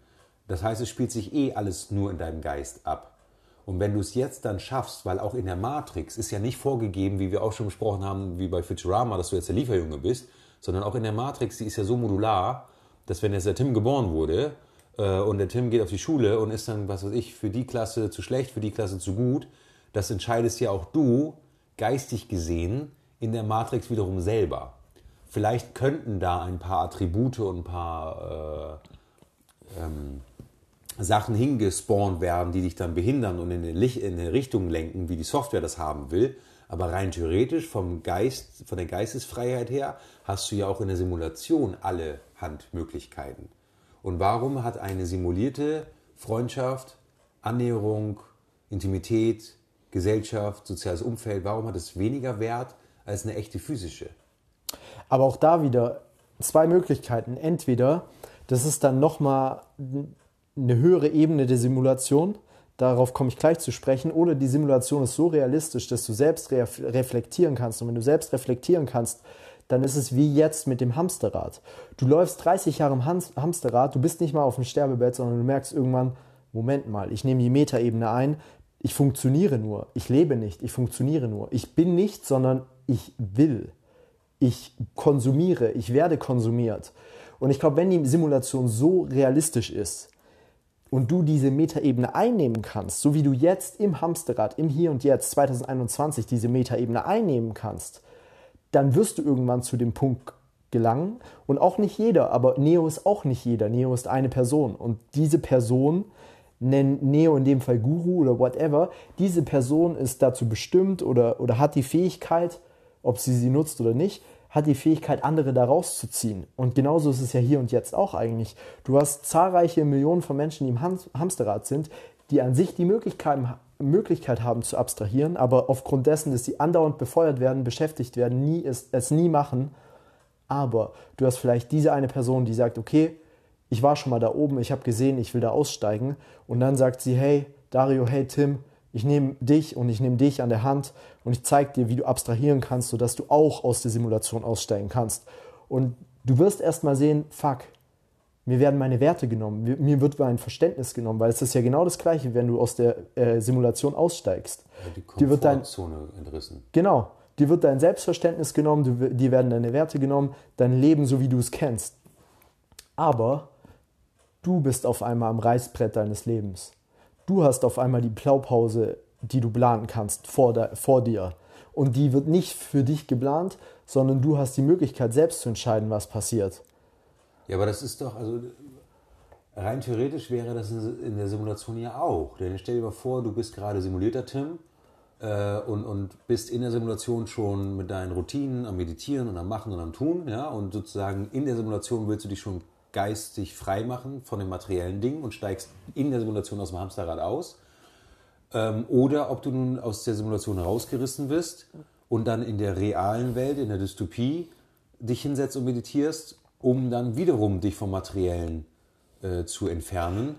Das heißt, es spielt sich eh alles nur in deinem Geist ab. Und wenn du es jetzt dann schaffst, weil auch in der Matrix ist ja nicht vorgegeben, wie wir auch schon besprochen haben, wie bei Futurama, dass du jetzt der Lieferjunge bist, sondern auch in der Matrix, die ist ja so modular, dass wenn jetzt der Tim geboren wurde und der Tim geht auf die Schule und ist dann, was weiß ich, für die Klasse zu schlecht, für die Klasse zu gut, das entscheidest ja auch du, geistig gesehen, in der Matrix wiederum selber. Vielleicht könnten da ein paar Attribute und ein paar äh, ähm, Sachen hingespawnt werden, die dich dann behindern und in eine, in eine Richtung lenken, wie die Software das haben will. Aber rein theoretisch vom Geist, von der Geistesfreiheit her, hast du ja auch in der Simulation alle Handmöglichkeiten. Und warum hat eine simulierte Freundschaft, Annäherung, Intimität, Gesellschaft, soziales Umfeld, warum hat es weniger Wert als eine echte physische? Aber auch da wieder zwei Möglichkeiten. Entweder das ist dann nochmal eine höhere Ebene der Simulation, darauf komme ich gleich zu sprechen, oder die Simulation ist so realistisch, dass du selbst reflektieren kannst. Und wenn du selbst reflektieren kannst, dann ist es wie jetzt mit dem Hamsterrad. Du läufst 30 Jahre im Hamsterrad, du bist nicht mal auf dem Sterbebett, sondern du merkst irgendwann, Moment mal, ich nehme die Metaebene ein, ich funktioniere nur, ich lebe nicht, ich funktioniere nur. Ich bin nicht, sondern ich will. Ich konsumiere, ich werde konsumiert. Und ich glaube, wenn die Simulation so realistisch ist und du diese Metaebene einnehmen kannst, so wie du jetzt im Hamsterrad, im Hier und Jetzt 2021 diese Metaebene einnehmen kannst, dann wirst du irgendwann zu dem Punkt gelangen. Und auch nicht jeder, aber Neo ist auch nicht jeder. Neo ist eine Person. Und diese Person, nennen Neo in dem Fall Guru oder whatever, diese Person ist dazu bestimmt oder, oder hat die Fähigkeit, ob sie sie nutzt oder nicht, hat die Fähigkeit, andere da rauszuziehen. Und genauso ist es ja hier und jetzt auch eigentlich. Du hast zahlreiche Millionen von Menschen, die im Hamsterrad sind, die an sich die Möglichkeit, Möglichkeit haben zu abstrahieren, aber aufgrund dessen, dass sie andauernd befeuert werden, beschäftigt werden, nie es, es nie machen. Aber du hast vielleicht diese eine Person, die sagt, okay, ich war schon mal da oben, ich habe gesehen, ich will da aussteigen. Und dann sagt sie, hey Dario, hey Tim, ich nehme dich und ich nehme dich an der Hand und ich zeige dir, wie du abstrahieren kannst, sodass du auch aus der Simulation aussteigen kannst. Und du wirst erst mal sehen, fuck, mir werden meine Werte genommen, mir wird mein Verständnis genommen, weil es ist ja genau das Gleiche, wenn du aus der äh, Simulation aussteigst. Ja, die Komfortzone entrissen. Genau, dir wird dein Selbstverständnis genommen, dir werden deine Werte genommen, dein Leben so wie du es kennst. Aber Du bist auf einmal am Reißbrett deines Lebens. Du hast auf einmal die Blaupause, die du planen kannst, vor, der, vor dir. Und die wird nicht für dich geplant, sondern du hast die Möglichkeit, selbst zu entscheiden, was passiert. Ja, aber das ist doch, also rein theoretisch wäre das in der Simulation ja auch. Denn stell dir mal vor, du bist gerade simulierter Tim äh, und, und bist in der Simulation schon mit deinen Routinen am Meditieren und am Machen und am Tun. Ja? Und sozusagen in der Simulation willst du dich schon geistig frei machen von den materiellen Dingen und steigst in der Simulation aus dem Hamsterrad aus. Ähm, oder ob du nun aus der Simulation rausgerissen wirst und dann in der realen Welt, in der Dystopie, dich hinsetzt und meditierst, um dann wiederum dich vom Materiellen äh, zu entfernen.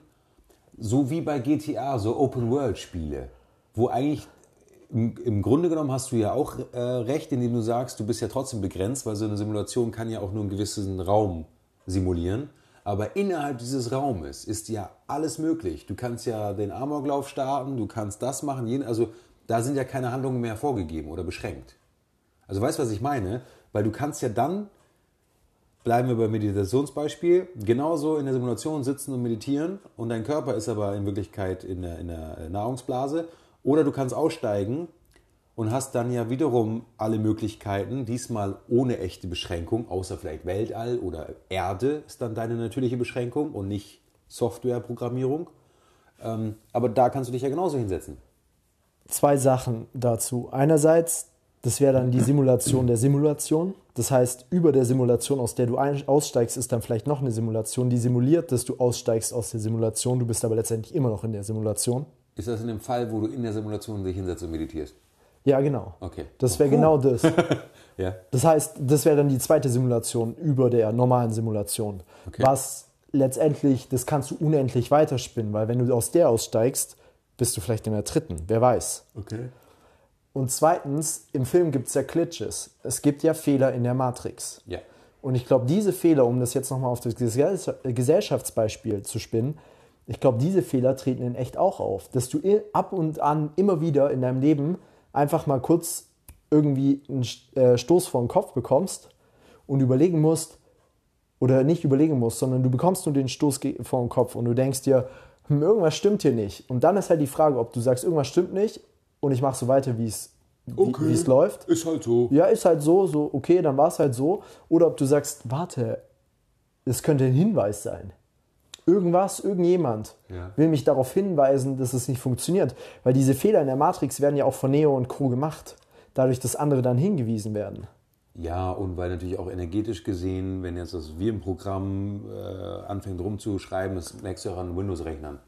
So wie bei GTA, so Open-World-Spiele, wo eigentlich im, im, Grunde genommen hast du ja auch äh, recht, indem du sagst, du bist ja trotzdem begrenzt, weil so eine Simulation kann ja auch nur einen gewissen Raum simulieren. Aber innerhalb dieses Raumes ist ja alles möglich. Du kannst ja den Amoklauf starten, du kannst das machen, also da sind ja keine Handlungen mehr vorgegeben oder beschränkt. Also weißt du, was ich meine? Weil du kannst ja dann, bleiben wir beim Meditationsbeispiel, genauso in der Simulation sitzen und meditieren und dein Körper ist aber in Wirklichkeit in der, in der Nahrungsblase. Oder du kannst aussteigen und hast dann ja wiederum alle Möglichkeiten, diesmal ohne echte Beschränkung, außer vielleicht Weltall oder Erde ist dann deine natürliche Beschränkung und nicht Softwareprogrammierung. Ähm, aber da kannst du dich ja genauso hinsetzen. Zwei Sachen dazu. Einerseits, das wäre dann die Simulation der Simulation. Das heißt, über der Simulation, aus der du aussteigst, ist dann vielleicht noch eine Simulation, die simuliert, dass du aussteigst aus der Simulation. Du bist aber letztendlich immer noch in der Simulation. Ist das in dem Fall, wo du in der Simulation dich hinsetzt und meditierst? Ja, genau. Okay. Das wäre genau das. (laughs) ja. Das heißt, das wäre dann die zweite Simulation über der normalen Simulation. Okay. Was letztendlich, das kannst du unendlich weiterspinnen, weil wenn du aus der aussteigst, bist du vielleicht in der dritten. Wer weiß. Okay. Und zweitens, im Film gibt es ja Glitches. Es gibt ja Fehler in der Matrix. Ja. Und ich glaube, diese Fehler, um das jetzt nochmal auf das Gesell- Gesellschaftsbeispiel zu spinnen, ich glaube, diese Fehler treten in echt auch auf. Dass du ab und an immer wieder in deinem Leben einfach mal kurz irgendwie einen äh, Stoß vor den Kopf bekommst und überlegen musst, oder nicht überlegen musst, sondern du bekommst nur den Stoß vor den Kopf und du denkst dir, hm, irgendwas stimmt hier nicht. Und dann ist halt die Frage, ob du sagst, irgendwas stimmt nicht und ich mache so weiter, wie es wie- wie es läuft. Ist halt so. Ja, ist halt so, so, okay, dann war es halt so. Oder ob du sagst, warte, es könnte ein Hinweis sein. Irgendwas, irgendjemand Ja. will mich darauf hinweisen, dass es nicht funktioniert. Weil diese Fehler in der Matrix werden ja auch von Neo und Co. gemacht. Dadurch, dass andere dann hingewiesen werden. Ja, und weil natürlich auch energetisch gesehen, wenn jetzt das Virenprogramm äh, anfängt rumzuschreiben, das merkst du auch an Windows-Rechnern.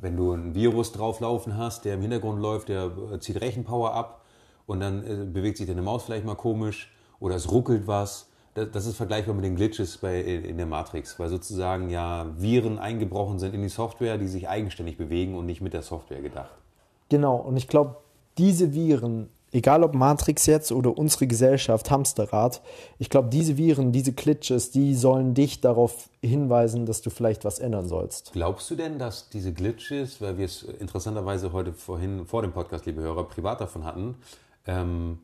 Wenn du ein Virus drauflaufen hast, der im Hintergrund läuft, der äh, zieht Rechenpower ab und dann äh, bewegt sich deine Maus vielleicht mal komisch oder es ruckelt was. Das, ist vergleichbar mit den Glitches bei, in der Matrix, weil sozusagen ja Viren eingebrochen sind in die Software, die sich eigenständig bewegen und nicht mit der Software gedacht. Genau, und ich glaube, diese Viren, egal ob Matrix jetzt oder unsere Gesellschaft, Hamsterrad, ich glaube, diese Viren, diese Glitches, die sollen dich darauf hinweisen, dass du vielleicht was ändern sollst. Glaubst du denn, dass diese Glitches, weil wir es interessanterweise heute vorhin vor dem Podcast, liebe Hörer, privat davon hatten, ähm,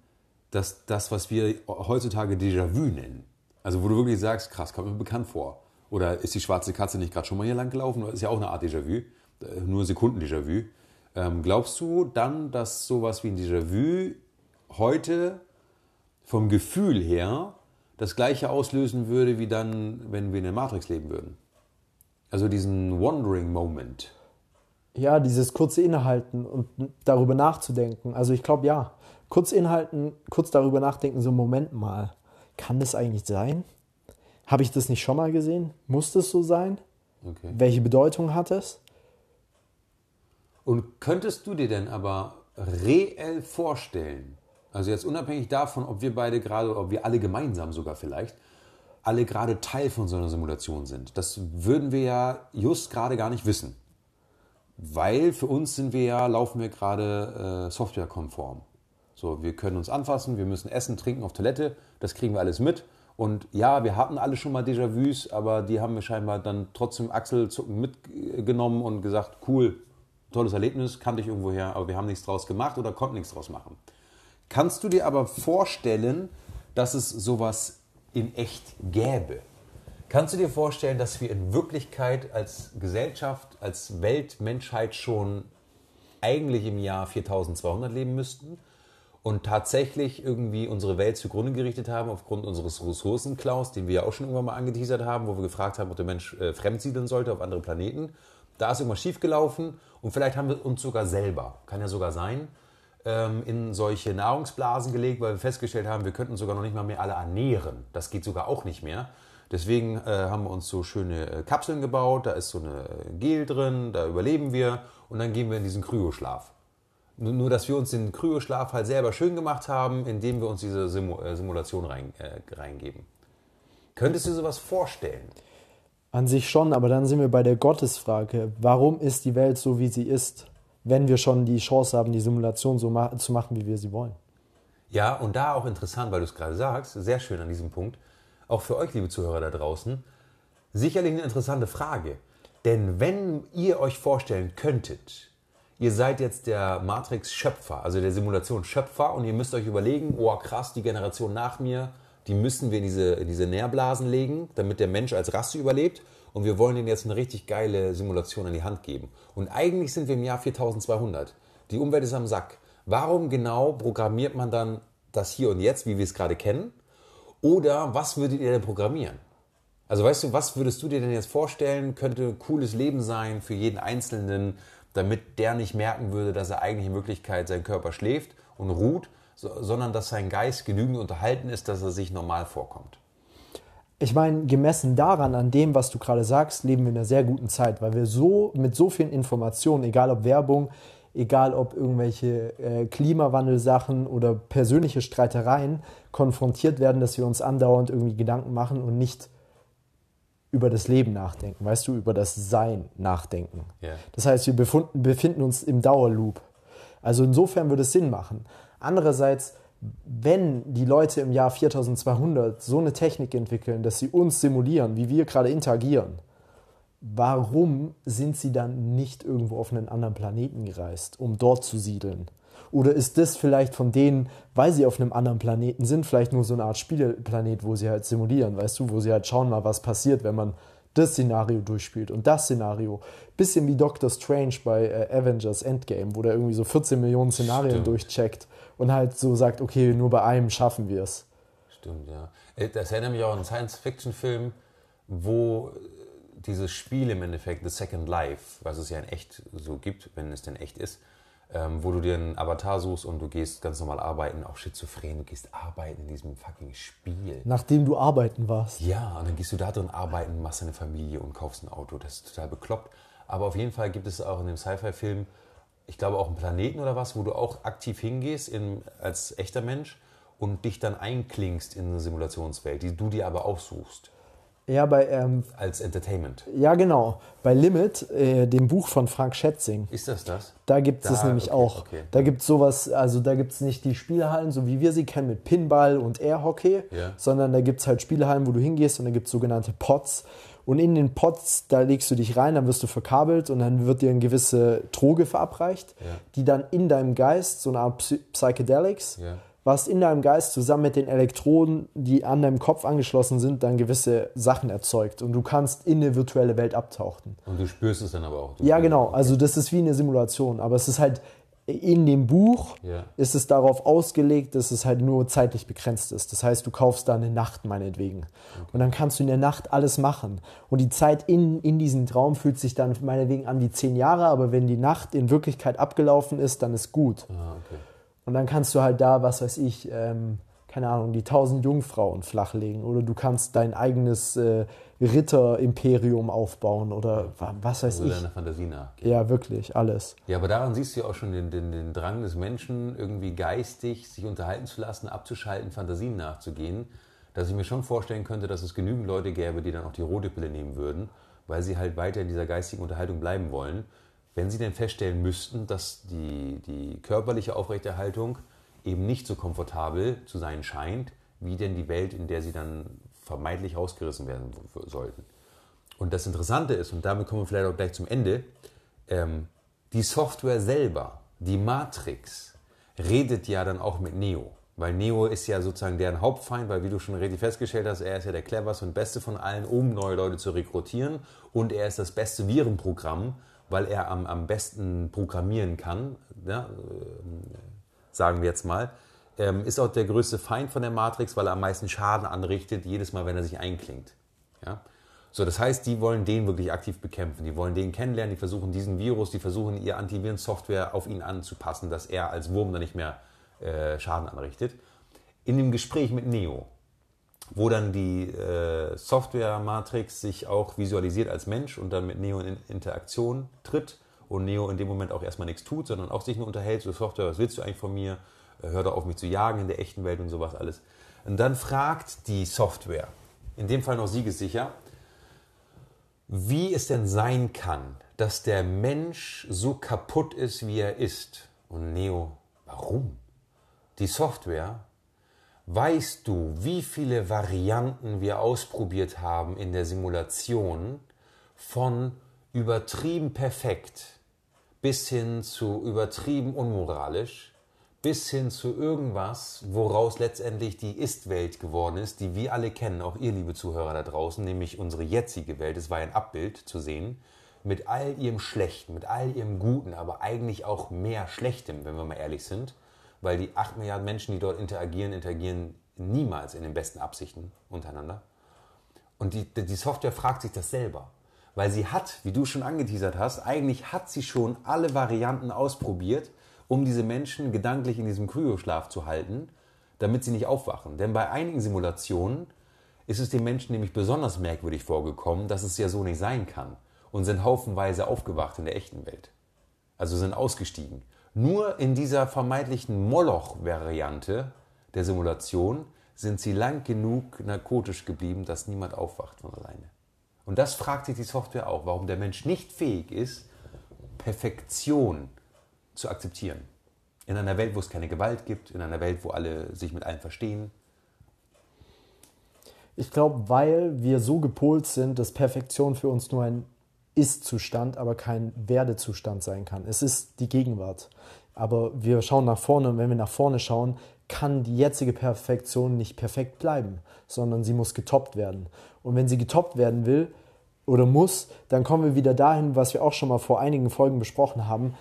dass das, was wir heutzutage Déjà-vu nennen, also wo du wirklich sagst, krass, kommt mir bekannt vor. Oder ist die schwarze Katze nicht gerade schon mal hier lang gelaufen? Ist ja auch eine Art Déjà-vu, äh, nur Sekunden-Déjà-vu. Ähm, glaubst du dann, dass sowas wie ein Déjà-vu heute vom Gefühl her das gleiche auslösen würde, wie dann, wenn wir in der Matrix leben würden? Also diesen Wandering Moment. Ja, dieses kurze Innehalten und darüber nachzudenken. Also ich glaube, ja, kurz inhalten, kurz darüber nachdenken, so Moment mal, kann das eigentlich sein? Habe ich das nicht schon mal gesehen? Muss das so sein? Okay. Welche Bedeutung hat es? Und könntest du dir denn aber reell vorstellen, also jetzt unabhängig davon, ob wir beide gerade, ob wir alle gemeinsam sogar vielleicht, alle gerade Teil von so einer Simulation sind, das würden wir ja just gerade gar nicht wissen. Weil für uns sind wir ja, laufen wir gerade äh, softwarekonform. So, wir können uns anfassen, wir müssen essen, trinken, auf Toilette, das kriegen wir alles mit. Und ja, wir hatten alle schon mal Déjà-vus, aber die haben wir scheinbar dann trotzdem Achselzucken mitgenommen und gesagt, cool, tolles Erlebnis, kannte ich irgendwoher, aber wir haben nichts draus gemacht oder konnten nichts draus machen. Kannst du dir aber vorstellen, dass es sowas in echt gäbe? Kannst du dir vorstellen, dass wir in Wirklichkeit als Gesellschaft, als Welt, Menschheit schon eigentlich im Jahr 4200 leben müssten und tatsächlich irgendwie unsere Welt zugrunde gerichtet haben aufgrund unseres Ressourcenklaus, den wir ja auch schon irgendwann mal angeteasert haben, wo wir gefragt haben, ob der Mensch äh, fremdsiedeln sollte auf andere Planeten. Da ist irgendwas schiefgelaufen und vielleicht haben wir uns sogar selber, kann ja sogar sein, ähm, in solche Nahrungsblasen gelegt, weil wir festgestellt haben, wir könnten sogar noch nicht mal mehr alle ernähren. Das geht sogar auch nicht mehr. Deswegen äh, haben wir uns so schöne äh, Kapseln gebaut, da ist so eine Gel drin, da überleben wir und dann gehen wir in diesen Kryoschlaf. Nur, dass wir uns den Kryoschlaf halt selber schön gemacht haben, indem wir uns diese Simu äh, Simulation rein, äh, reingeben. Könntest du dir sowas vorstellen? An sich schon, aber dann sind wir bei der Gottesfrage. Warum ist die Welt so, wie sie ist, wenn wir schon die Chance haben, die Simulation so ma zu machen, wie wir sie wollen? Ja, und da auch interessant, weil du es gerade sagst, sehr schön an diesem Punkt, auch für euch, liebe Zuhörer da draußen, sicherlich eine interessante Frage. Denn wenn ihr euch vorstellen könntet, ihr seid jetzt der Matrix-Schöpfer, also der Simulation-Schöpfer und ihr müsst euch überlegen, oh krass, die Generation nach mir, die müssen wir in diese, in diese Nährblasen legen, damit der Mensch als Rasse überlebt und wir wollen ihnen jetzt eine richtig geile Simulation an die Hand geben. Und eigentlich sind wir im Jahr 4200. Die Umwelt ist am Sack. Warum genau programmiert man dann das hier und jetzt, wie wir es gerade kennen? Oder was würdet ihr denn programmieren? Also weißt du, was würdest du dir denn jetzt vorstellen, könnte ein cooles Leben sein für jeden Einzelnen, damit der nicht merken würde, dass er eigentlich in Wirklichkeit sein Körper schläft und ruht, so, sondern dass sein Geist genügend unterhalten ist, dass er sich normal vorkommt. Ich meine, gemessen daran, an dem, was du gerade sagst, leben wir in einer sehr guten Zeit, weil wir so mit so vielen Informationen, egal ob Werbung, egal ob irgendwelche äh, Klimawandelsachen oder persönliche Streitereien, konfrontiert werden, dass wir uns andauernd irgendwie Gedanken machen und nicht über das Leben nachdenken, weißt du, über das Sein nachdenken. Ja. Das heißt, wir befunden, befinden uns im Dauerloop. Also insofern würde es Sinn machen. Andererseits, wenn die Leute im Jahr 4200 so eine Technik entwickeln, dass sie uns simulieren, wie wir gerade interagieren, warum sind sie dann nicht irgendwo auf einen anderen Planeten gereist, um dort zu siedeln? Oder ist das vielleicht von denen, weil sie auf einem anderen Planeten sind, vielleicht nur so eine Art Spieleplanet, wo sie halt simulieren, weißt du, wo sie halt schauen mal, was passiert, wenn man das Szenario durchspielt und das Szenario. Bisschen wie Doctor Strange bei äh, Avengers Endgame, wo der irgendwie so 14 Millionen Szenarien Stimmt. durchcheckt und halt so sagt, okay, nur bei einem schaffen wir es. Stimmt, ja. Äh, das erinnert mich auch an einen Science-Fiction-Film, wo dieses Spiel im Endeffekt, The Second Life, was es ja in echt so gibt, wenn es denn echt ist, ähm, wo du dir einen Avatar suchst und du gehst ganz normal arbeiten, auch schizophren, du gehst arbeiten in diesem fucking Spiel. Nachdem du arbeiten warst. Ja, und dann gehst du da drin arbeiten, machst deine Familie und kaufst ein Auto. Das ist total bekloppt. Aber auf jeden Fall gibt es auch in dem Sci-Fi-Film, ich glaube auch einen Planeten oder was, wo du auch aktiv hingehst in, als echter Mensch und dich dann einklingst in eine Simulationswelt, die du dir aber aussuchst. Ja, bei. Ähm, Als Entertainment. Ja, genau. Bei Limit, äh, dem Buch von Frank Schätzing. Ist das das? Da gibt es nämlich okay, auch. Okay. Da gibt es sowas, also da gibt es nicht die Spielhallen, so wie wir sie kennen mit Pinball und Airhockey, ja. sondern da gibt es halt Spielhallen, wo du hingehst und da gibt es sogenannte Pots. Und in den Pots, da legst du dich rein, dann wirst du verkabelt und dann wird dir eine gewisse Droge verabreicht, ja. die dann in deinem Geist, so eine Art Psychedelics, ja was in deinem Geist zusammen mit den Elektroden, die an deinem Kopf angeschlossen sind, dann gewisse Sachen erzeugt. Und du kannst in eine virtuelle Welt abtauchen. Und du spürst es dann aber auch. ja, genau. Also das ist wie eine Simulation. Aber es ist halt in dem Buch ja. ist es darauf ausgelegt, dass es halt nur zeitlich begrenzt ist. Das heißt, du kaufst da eine Nacht meinetwegen. Okay. Und dann kannst du in der Nacht alles machen. Und die Zeit in, in diesem Traum fühlt sich dann meinetwegen an wie zehn Jahre, aber wenn die Nacht in Wirklichkeit abgelaufen ist, dann ist gut. Ah, okay. Und dann kannst du halt da, was weiß ich, ähm, keine Ahnung, die tausend Jungfrauen flachlegen oder du kannst dein eigenes äh, Ritterimperium aufbauen oder was weiß also ich. deiner Fantasie nachgehen. Ja, wirklich, alles. Ja, aber daran siehst du ja auch schon den, den, den Drang des Menschen, irgendwie geistig sich unterhalten zu lassen, abzuschalten, Fantasien nachzugehen, dass ich mir schon vorstellen könnte, dass es genügend Leute gäbe, die dann auch die rote Pille nehmen würden, weil sie halt weiter in dieser geistigen Unterhaltung bleiben wollen wenn Sie denn feststellen müssten, dass die, die körperliche Aufrechterhaltung eben nicht so komfortabel zu sein scheint, wie denn die Welt, in der Sie dann vermeintlich rausgerissen werden sollten. Und das Interessante ist, und damit kommen wir vielleicht auch gleich zum Ende, ähm, die Software selber, die Matrix, redet ja dann auch mit Neo. Weil Neo ist ja sozusagen deren Hauptfeind, weil wie du schon richtig festgestellt hast, er ist ja der cleverste und beste von allen, um neue Leute zu rekrutieren. Und er ist das beste Virenprogramm, weil er am, am besten programmieren kann, ja, äh, sagen wir jetzt mal, ähm, ist auch der größte Feind von der Matrix, weil er am meisten Schaden anrichtet, jedes Mal, wenn er sich einklingt. Ja? So, das heißt, die wollen den wirklich aktiv bekämpfen, die wollen den kennenlernen, die versuchen diesen Virus, die versuchen ihr Antivirensoftware auf ihn anzupassen, dass er als Wurm dann nicht mehr äh, Schaden anrichtet. In dem Gespräch mit Neo wo dann die äh, Software-Matrix sich auch visualisiert als Mensch und dann mit Neo in Interaktion tritt und Neo in dem Moment auch erstmal nichts tut, sondern auch sich nur unterhält, so Software, was willst du eigentlich von mir? Äh, hör doch auf mich zu jagen in der echten Welt und sowas alles. Und dann fragt die Software, in dem Fall noch siegessicher, wie es denn sein kann, dass der Mensch so kaputt ist, wie er ist. Und Neo, warum? Die Software Weißt du, wie viele Varianten wir ausprobiert haben in der Simulation von übertrieben perfekt bis hin zu übertrieben unmoralisch, bis hin zu irgendwas, woraus letztendlich die Ist-Welt geworden ist, die wir alle kennen, auch ihr liebe Zuhörer da draußen, nämlich unsere jetzige Welt. Es war ein Abbild zu sehen mit all ihrem Schlechten, mit all ihrem Guten, aber eigentlich auch mehr Schlechtem, wenn wir mal ehrlich sind weil die 8 Milliarden Menschen, die dort interagieren, interagieren niemals in den besten Absichten untereinander. Und die, die Software fragt sich das selber. Weil sie hat, wie du schon angeteasert hast, eigentlich hat sie schon alle Varianten ausprobiert, um diese Menschen gedanklich in diesem Kryoschlaf zu halten, damit sie nicht aufwachen. Denn bei einigen Simulationen ist es den Menschen nämlich besonders merkwürdig vorgekommen, dass es ja so nicht sein kann und sind haufenweise aufgewacht in der echten Welt. Also sind ausgestiegen. Nur in dieser vermeintlichen Moloch-Variante der Simulation sind sie lang genug narkotisch geblieben, dass niemand aufwacht von alleine. Und das fragt sich die Software auch, warum der Mensch nicht fähig ist, Perfektion zu akzeptieren. In einer Welt, wo es keine Gewalt gibt, in einer Welt, wo alle sich mit allen verstehen. Ich glaube, weil wir so gepolt sind, dass Perfektion für uns nur ein Ist-Zustand, aber kein Werdezustand sein kann. Es ist die Gegenwart. Aber wir schauen nach vorne und wenn wir nach vorne schauen, kann die jetzige Perfektion nicht perfekt bleiben, sondern sie muss getoppt werden. Und wenn sie getoppt werden will oder muss, dann kommen wir wieder dahin, was wir auch schon mal vor einigen Folgen besprochen haben,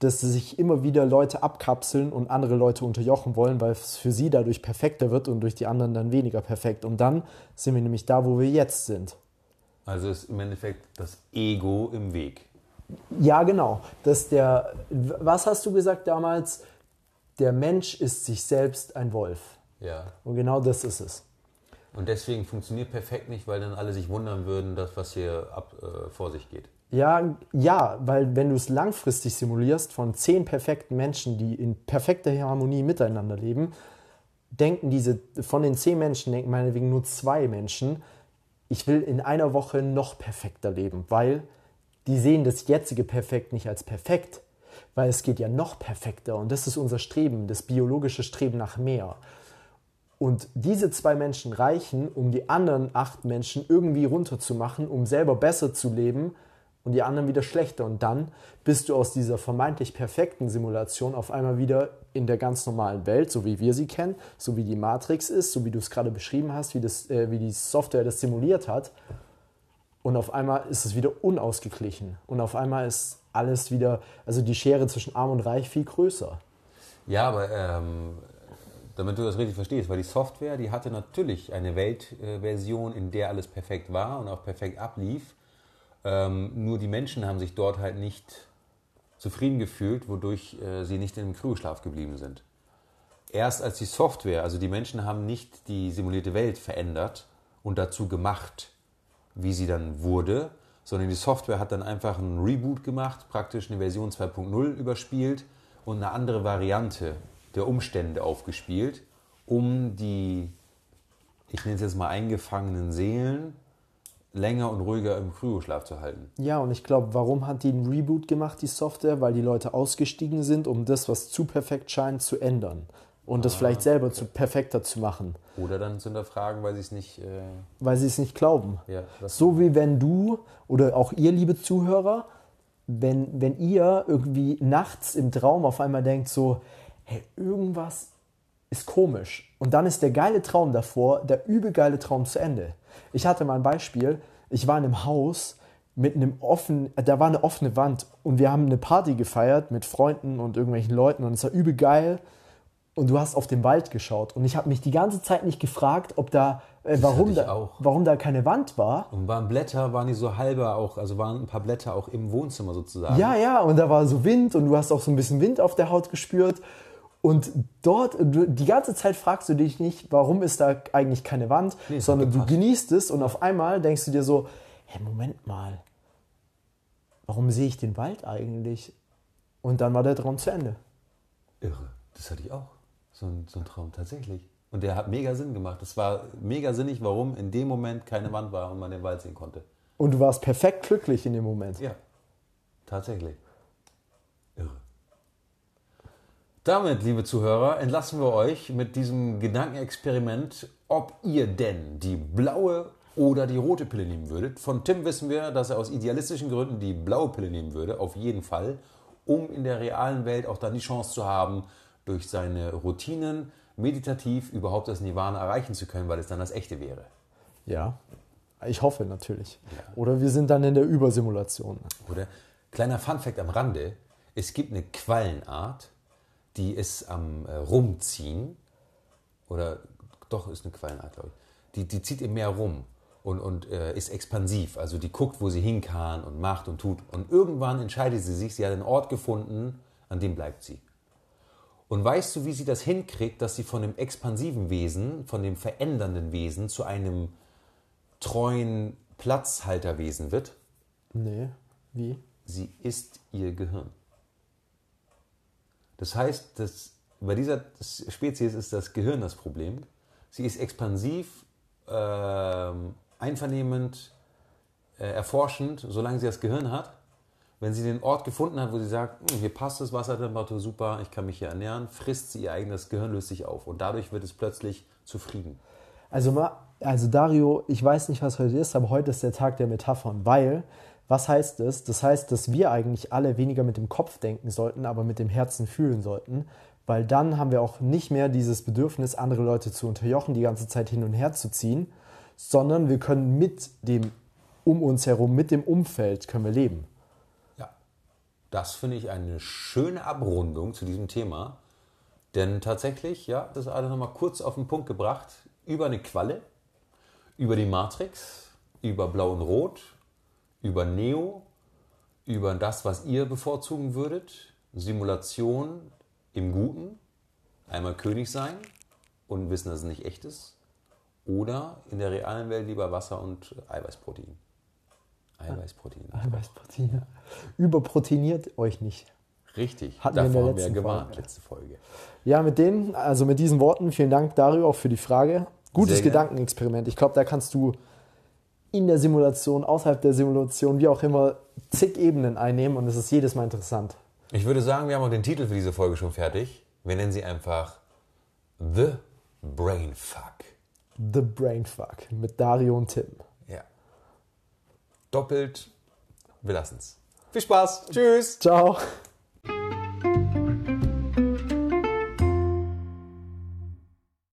dass sich immer wieder Leute abkapseln und andere Leute unterjochen wollen, weil es für sie dadurch perfekter wird und durch die anderen dann weniger perfekt. Und dann sind wir nämlich da, wo wir jetzt sind. Also ist im Endeffekt das Ego im Weg. Ja, genau. Dass der, was hast du gesagt damals? Der Mensch ist sich selbst ein Wolf. Ja. Und genau das ist es. Und deswegen funktioniert perfekt nicht, weil dann alle sich wundern würden, dass was hier ab, äh, vor sich geht. Ja, ja, weil wenn du es langfristig simulierst von zehn perfekten Menschen, die in perfekter Harmonie miteinander leben, denken diese, von den zehn Menschen denken meinetwegen nur zwei Menschen, ich will in einer Woche noch perfekter leben, weil die sehen das jetzige Perfekt nicht als perfekt, weil es geht ja noch perfekter und das ist unser Streben, das biologische Streben nach mehr. Und diese zwei Menschen reichen, um die anderen acht Menschen irgendwie runterzumachen, um selber besser zu leben und die anderen wieder schlechter. Und dann bist du aus dieser vermeintlich perfekten Simulation auf einmal wieder in der ganz normalen Welt, so wie wir sie kennen, so wie die Matrix ist, so wie du es gerade beschrieben hast, wie, das, äh, wie die Software das simuliert hat. Und auf einmal ist es wieder unausgeglichen. Und auf einmal ist alles wieder, also die Schere zwischen Arm und Reich viel größer. Ja, aber ähm, damit du das richtig verstehst, weil die Software, die hatte natürlich eine Weltversion, in der alles perfekt war und auch perfekt ablief. Ähm, nur die Menschen haben sich dort halt nicht zufrieden gefühlt, wodurch äh, sie nicht im Kryoschlaf geblieben sind. Erst als die Software, also die Menschen haben nicht die simulierte Welt verändert und dazu gemacht, wie sie dann wurde, sondern die Software hat dann einfach einen Reboot gemacht, praktisch eine Version 2.0 überspielt und eine andere Variante der Umstände aufgespielt, um die, ich nenne es jetzt mal eingefangenen Seelen, länger und ruhiger im Kryoschlaf zu halten. Ja, und ich glaube, warum hat die einen Reboot gemacht, die Software? Weil die Leute ausgestiegen sind, um das, was zu perfekt scheint, zu ändern. Und das vielleicht selber zu perfekter zu machen. Oder dann zu hinterfragen, weil sie es nicht. Äh, Weil sie es nicht glauben. ja, So wie wenn du oder auch ihr, liebe Zuhörer, wenn, wenn ihr irgendwie nachts im Traum auf einmal denkt, so, hey, irgendwas ist komisch. Und dann ist der geile Traum davor, der übelgeile Traum zu Ende. Ich hatte mal ein Beispiel, ich war in einem Haus mit einem offenen, da war eine offene Wand und wir haben eine Party gefeiert mit Freunden und irgendwelchen Leuten und es war übel geil. Und du hast auf den Wald geschaut und ich habe mich die ganze Zeit nicht gefragt, ob da, äh, warum, da auch. warum da keine Wand war. Und waren Blätter, waren die so halber auch, also waren ein paar Blätter auch im Wohnzimmer sozusagen. Ja, ja, und da war so Wind und du hast auch so ein bisschen Wind auf der Haut gespürt. Und dort, du, die ganze Zeit fragst du dich nicht, warum ist da eigentlich keine Wand, Nee, sondern du genießt es und auf einmal denkst du dir so, hey, Moment mal, warum sehe ich den Wald eigentlich? Und dann war der Traum zu Ende. Irre. Das hatte ich auch. So ein, so ein Traum tatsächlich. Und der hat mega Sinn gemacht. Es war mega sinnig, warum in dem Moment keine Wand war und man den Wald sehen konnte. Und du warst perfekt glücklich in dem Moment. Ja, tatsächlich. Irre. Damit, liebe Zuhörer, entlassen wir euch mit diesem Gedankenexperiment, ob ihr denn die blaue oder die rote Pille nehmen würdet. Von Tim wissen wir, dass er aus idealistischen Gründen die blaue Pille nehmen würde, auf jeden Fall, um in der realen Welt auch dann die Chance zu haben, durch seine Routinen meditativ überhaupt das Nirvana erreichen zu können, weil es dann das echte wäre. Ja, ich hoffe natürlich. Oder wir sind dann in der Übersimulation. Oder? Kleiner Funfact am Rande: Es gibt eine Quallenart, die ist am äh, Rumziehen. Oder doch, ist eine Quallenart, glaube ich. Die, die zieht im Meer rum und, und äh, ist expansiv. Also die guckt, wo sie hin kann und macht und tut. Und irgendwann entscheidet sie sich, sie hat einen Ort gefunden, an dem bleibt sie. Und weißt du, wie sie das hinkriegt, dass sie von dem expansiven Wesen, von dem verändernden Wesen zu einem treuen Platzhalterwesen wird? Nee, wie? sie ist ihr Gehirn. Das heißt, dass bei dieser Spezies ist das Gehirn das Problem. Sie ist expansiv, ähm, einvernehmend, äh, erforschend, solange sie das Gehirn hat. Wenn sie den Ort gefunden hat, wo sie sagt, "Hm, hier passt das Wassertemperatur super, ich kann mich hier ernähren, frisst sie ihr eigenes Gehirn, löst sich auf. Und dadurch wird es plötzlich zufrieden. Also, also Dario, ich weiß nicht, was heute ist, aber heute ist der Tag der Metaphern, weil, was heißt das? Das heißt, dass wir eigentlich alle weniger mit dem Kopf denken sollten, aber mit dem Herzen fühlen sollten, weil dann haben wir auch nicht mehr dieses Bedürfnis, andere Leute zu unterjochen, die ganze Zeit hin und her zu ziehen, sondern wir können mit dem um uns herum, mit dem Umfeld können wir leben. Das finde ich eine schöne Abrundung zu diesem Thema. Denn tatsächlich, ja, das ist alles nochmal kurz auf den Punkt gebracht. Über eine Qualle, über die Matrix, über Blau und Rot, über Neo, über das, was ihr bevorzugen würdet, Simulation im Guten, einmal König sein und wissen, dass es nicht echt ist, oder in der realen Welt lieber Wasser und Eiweißprotein. Eiweißprotein. Eiweißproteine. Überproteiniert euch nicht. Richtig, Hatten wir in der davor haben wir ja letzten gewarnt, Folge. letzte Folge. Ja, mit denen, also mit diesen Worten, vielen Dank Dario auch für die Frage. Gutes Sehr. Gedankenexperiment. Ich glaube, da kannst du in der Simulation, außerhalb der Simulation, wie auch immer, zig Ebenen einnehmen und es ist jedes Mal interessant. Ich würde sagen, wir haben auch den Titel für diese Folge schon fertig. Wir nennen sie einfach The Brainfuck. The Brainfuck mit Dario und Tim doppelt. Wir lassen's. Viel Spaß. Tschüss. Ciao.